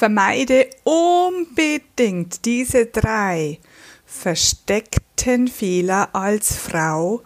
Vermeide unbedingt diese drei versteckten Fehler als Frau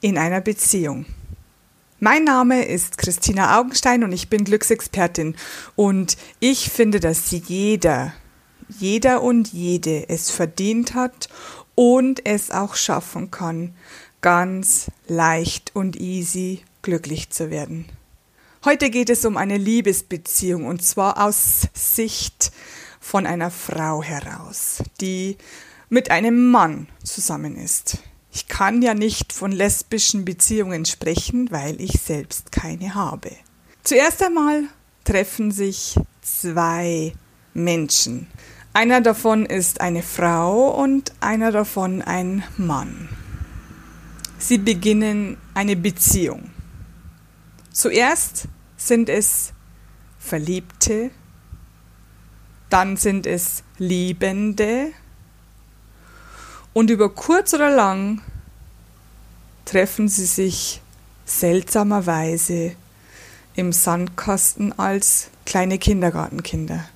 in einer Beziehung. Mein Name ist Christina Augenstein und ich bin Glücksexpertin und ich finde, dass jeder, jeder und jede es verdient hat und es auch schaffen kann, ganz leicht und easy glücklich zu werden. Heute geht es um eine Liebesbeziehung und zwar aus Sicht von einer Frau heraus, die mit einem Mann zusammen ist. Ich kann ja nicht von lesbischen Beziehungen sprechen, weil ich selbst keine habe. Zuerst einmal treffen sich zwei Menschen. Einer davon ist eine Frau und einer davon ein Mann. Sie beginnen eine Beziehung. Zuerst sind es Verliebte, dann sind es Liebende, und über kurz oder lang treffen sie sich seltsamerweise im Sandkasten als kleine Kindergartenkinder.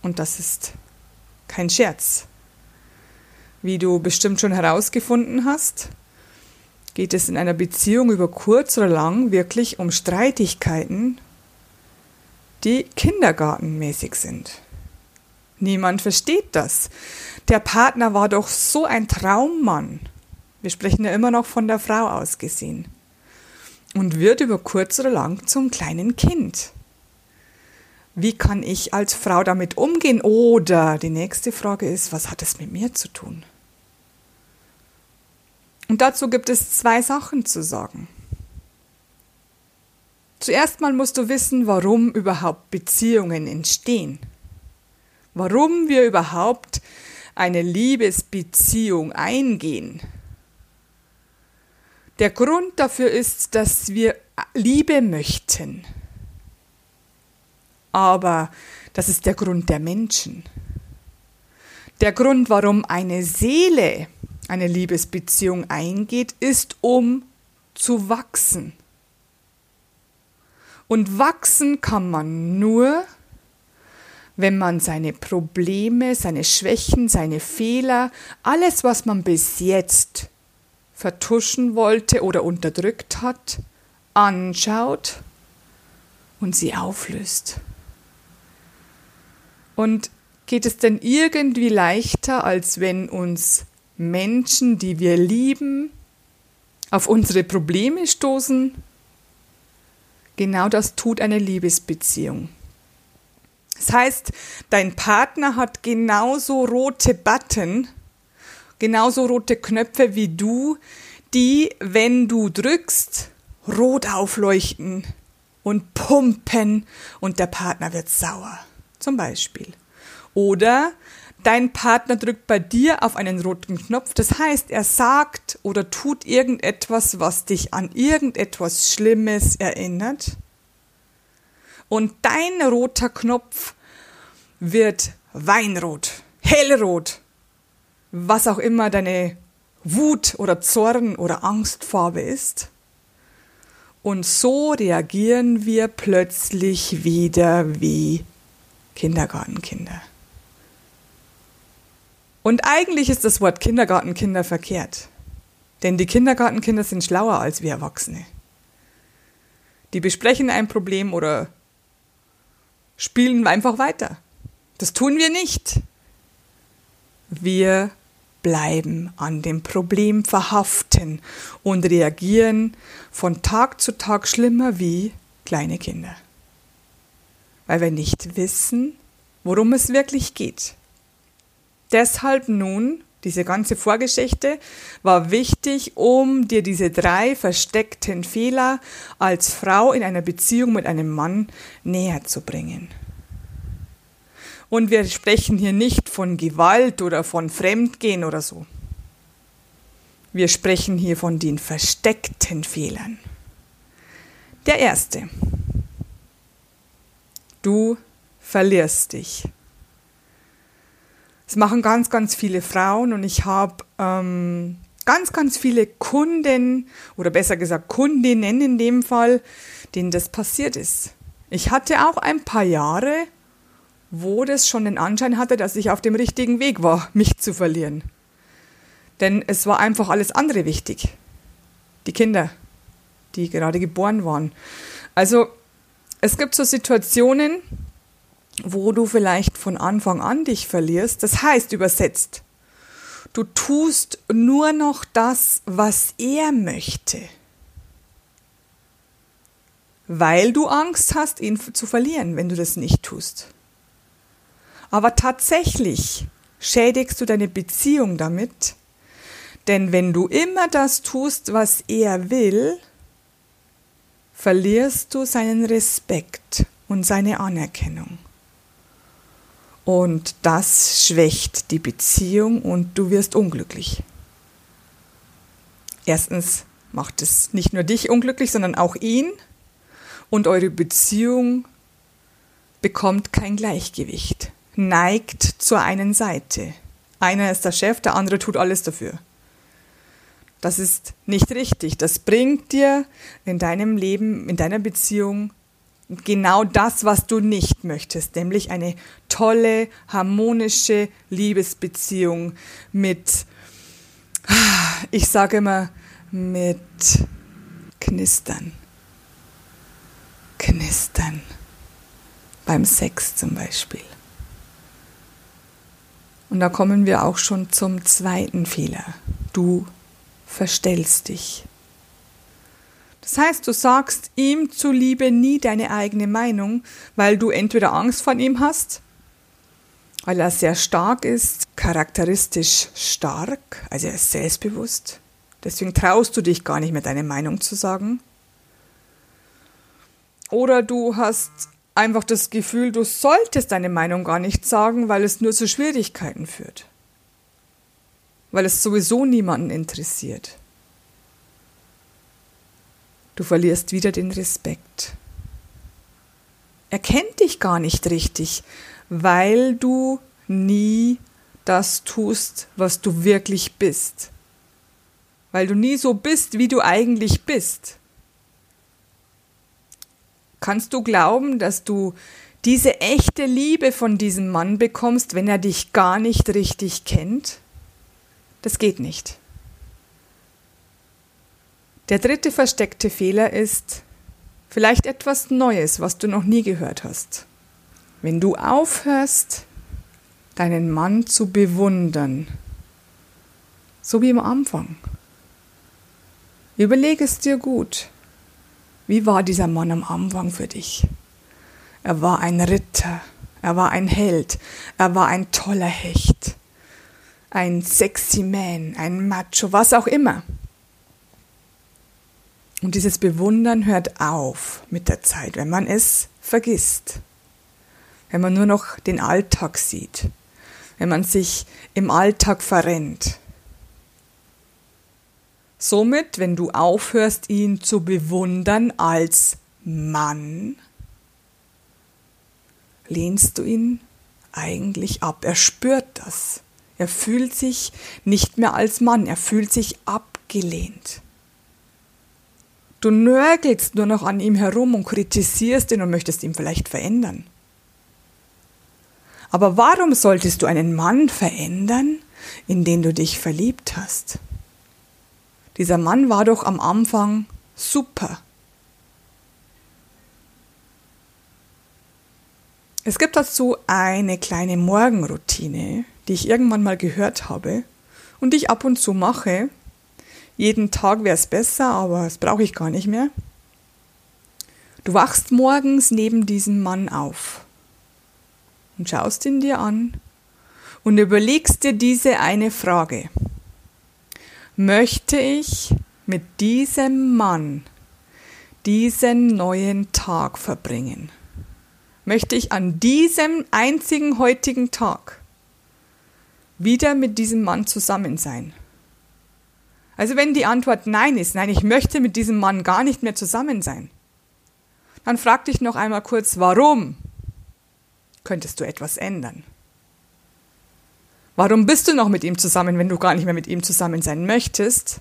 Und das ist kein Scherz. Wie du bestimmt schon herausgefunden hast, geht es in einer Beziehung über kurz oder lang wirklich um Streitigkeiten, die kindergartenmäßig sind. Niemand versteht das. Der Partner war doch so ein Traummann. Wir sprechen ja immer noch von der Frau ausgesehen. Und wird über kurz oder lang zum kleinen Kind. Wie kann ich als Frau damit umgehen? Oder die nächste Frage ist, was hat es mit mir zu tun? Und dazu gibt es zwei Sachen zu sagen. Zuerst mal musst du wissen, warum überhaupt Beziehungen entstehen warum wir überhaupt eine Liebesbeziehung eingehen. Der Grund dafür ist, dass wir Liebe möchten. Aber das ist der Grund der Menschen. Der Grund, warum eine Seele eine Liebesbeziehung eingeht, ist, um zu wachsen. Und wachsen kann man nur, wenn man seine Probleme, seine Schwächen, seine Fehler, alles, was man bis jetzt vertuschen wollte oder unterdrückt hat, anschaut und sie auflöst. Und geht es denn irgendwie leichter, als wenn uns Menschen, die wir lieben, auf unsere Probleme stoßen? Genau das tut eine Liebesbeziehung. Das heißt, dein Partner hat genauso rote Button, genauso rote Knöpfe wie du, die, wenn du drückst, rot aufleuchten und pumpen und der Partner wird sauer. Zum Beispiel. Oder dein Partner drückt bei dir auf einen roten Knopf. Das heißt, er sagt oder tut irgendetwas, was dich an irgendetwas Schlimmes erinnert und dein roter Knopf wird weinrot, hellrot, was auch immer deine Wut oder Zorn oder Angstfarbe ist. Und so reagieren wir plötzlich wieder wie Kindergartenkinder. Und eigentlich ist das Wort Kindergartenkinder verkehrt. Denn die Kindergartenkinder sind schlauer als wir Erwachsene. Die besprechen ein Problem oder spielen einfach weiter. Das tun wir nicht. Wir bleiben an dem Problem verhaften und reagieren von Tag zu Tag schlimmer wie kleine Kinder. Weil wir nicht wissen, worum es wirklich geht. Deshalb nun, diese ganze Vorgeschichte war wichtig, um dir diese drei versteckten Fehler als Frau in einer Beziehung mit einem Mann näher zu bringen. Und wir sprechen hier nicht von Gewalt oder von Fremdgehen oder so. Wir sprechen hier von den versteckten Fehlern. Der erste. Du verlierst dich. Das machen ganz, ganz viele Frauen und ich habe ähm, ganz, ganz viele Kunden oder besser gesagt Kundinnen in dem Fall, denen das passiert ist. Ich hatte auch ein paar Jahre wo das schon den Anschein hatte, dass ich auf dem richtigen Weg war, mich zu verlieren. Denn es war einfach alles andere wichtig. Die Kinder, die gerade geboren waren. Also es gibt so Situationen, wo du vielleicht von Anfang an dich verlierst. Das heißt übersetzt, du tust nur noch das, was er möchte weil du Angst hast, ihn zu verlieren, wenn du das nicht tust. Aber tatsächlich schädigst du deine Beziehung damit, denn wenn du immer das tust, was er will, verlierst du seinen Respekt und seine Anerkennung. Und das schwächt die Beziehung und du wirst unglücklich. Erstens macht es nicht nur dich unglücklich, sondern auch ihn und eure Beziehung bekommt kein Gleichgewicht, neigt zur einen Seite. Einer ist der Chef, der andere tut alles dafür. Das ist nicht richtig. Das bringt dir in deinem Leben, in deiner Beziehung genau das, was du nicht möchtest, nämlich eine tolle, harmonische Liebesbeziehung mit, ich sage immer, mit Knistern knistern. Beim Sex zum Beispiel. Und da kommen wir auch schon zum zweiten Fehler. Du verstellst dich. Das heißt, du sagst ihm zuliebe nie deine eigene Meinung, weil du entweder Angst vor ihm hast, weil er sehr stark ist, charakteristisch stark, also er ist selbstbewusst. Deswegen traust du dich gar nicht mehr deine Meinung zu sagen. Oder du hast einfach das Gefühl, du solltest deine Meinung gar nicht sagen, weil es nur zu Schwierigkeiten führt. Weil es sowieso niemanden interessiert. Du verlierst wieder den Respekt. Er kennt dich gar nicht richtig, weil du nie das tust, was du wirklich bist. Weil du nie so bist, wie du eigentlich bist. Kannst du glauben, dass du diese echte Liebe von diesem Mann bekommst, wenn er dich gar nicht richtig kennt? Das geht nicht. Der dritte versteckte Fehler ist vielleicht etwas Neues, was du noch nie gehört hast. Wenn du aufhörst, deinen Mann zu bewundern, so wie am Anfang, überlege es dir gut. Wie war dieser Mann am Anfang für dich? Er war ein Ritter, er war ein Held, er war ein toller Hecht, ein sexy Man, ein Macho, was auch immer. Und dieses Bewundern hört auf mit der Zeit, wenn man es vergisst, wenn man nur noch den Alltag sieht, wenn man sich im Alltag verrennt. Somit, wenn du aufhörst, ihn zu bewundern als Mann, lehnst du ihn eigentlich ab. Er spürt das. Er fühlt sich nicht mehr als Mann, er fühlt sich abgelehnt. Du nörgelst nur noch an ihm herum und kritisierst ihn und möchtest ihn vielleicht verändern. Aber warum solltest du einen Mann verändern, in den du dich verliebt hast? Dieser Mann war doch am Anfang super. Es gibt dazu eine kleine Morgenroutine, die ich irgendwann mal gehört habe und die ich ab und zu mache. Jeden Tag wäre es besser, aber das brauche ich gar nicht mehr. Du wachst morgens neben diesem Mann auf und schaust ihn dir an und überlegst dir diese eine Frage möchte ich mit diesem Mann diesen neuen Tag verbringen? Möchte ich an diesem einzigen heutigen Tag wieder mit diesem Mann zusammen sein? Also wenn die Antwort Nein ist, nein, ich möchte mit diesem Mann gar nicht mehr zusammen sein, dann frag dich noch einmal kurz, warum? Könntest du etwas ändern? Warum bist du noch mit ihm zusammen, wenn du gar nicht mehr mit ihm zusammen sein möchtest?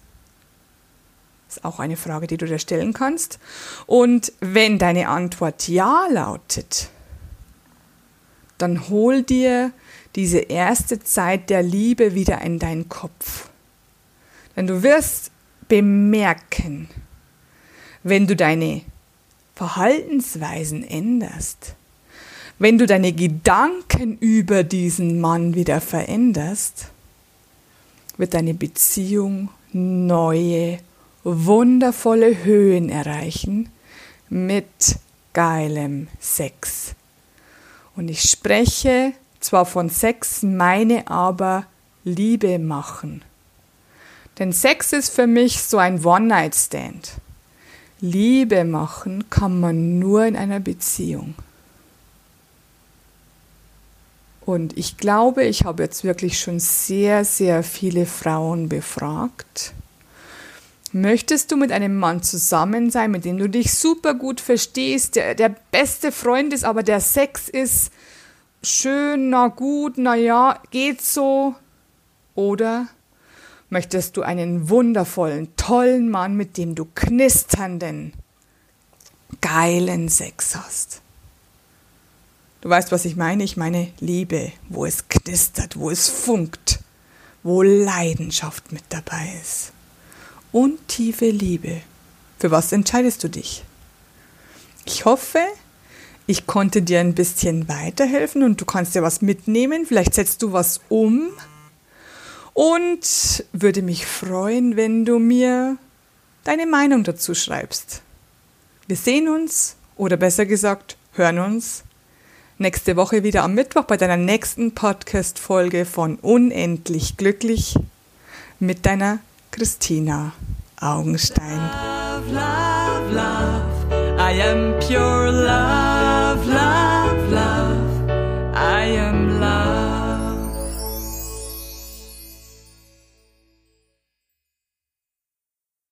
Ist auch eine Frage, die du dir stellen kannst. Und wenn deine Antwort Ja lautet, dann hol dir diese erste Zeit der Liebe wieder in deinen Kopf. Denn du wirst bemerken, wenn du deine Verhaltensweisen änderst, wenn du deine Gedanken über diesen Mann wieder veränderst, wird deine Beziehung neue, wundervolle Höhen erreichen mit geilem Sex. Und ich spreche zwar von Sex, meine aber Liebe machen. Denn Sex ist für mich so ein One-Night-Stand. Liebe machen kann man nur in einer Beziehung. Und ich glaube, ich habe jetzt wirklich schon sehr, sehr viele Frauen befragt. Möchtest du mit einem Mann zusammen sein, mit dem du dich super gut verstehst, der der beste Freund ist, aber der Sex ist schön, na gut, na ja, geht so? Oder möchtest du einen wundervollen, tollen Mann, mit dem du knisternden, geilen Sex hast? Du weißt, was ich meine? Ich meine Liebe, wo es knistert, wo es funkt, wo Leidenschaft mit dabei ist. Und tiefe Liebe. Für was entscheidest du dich? Ich hoffe, ich konnte dir ein bisschen weiterhelfen und du kannst dir was mitnehmen. Vielleicht setzt du was um. Und würde mich freuen, wenn du mir deine Meinung dazu schreibst. Wir sehen uns, oder besser gesagt, hören uns nächste Woche wieder am Mittwoch bei deiner nächsten Podcast-Folge von Unendlich Glücklich mit deiner Christina Augenstein. Love, love, love. I am pure love.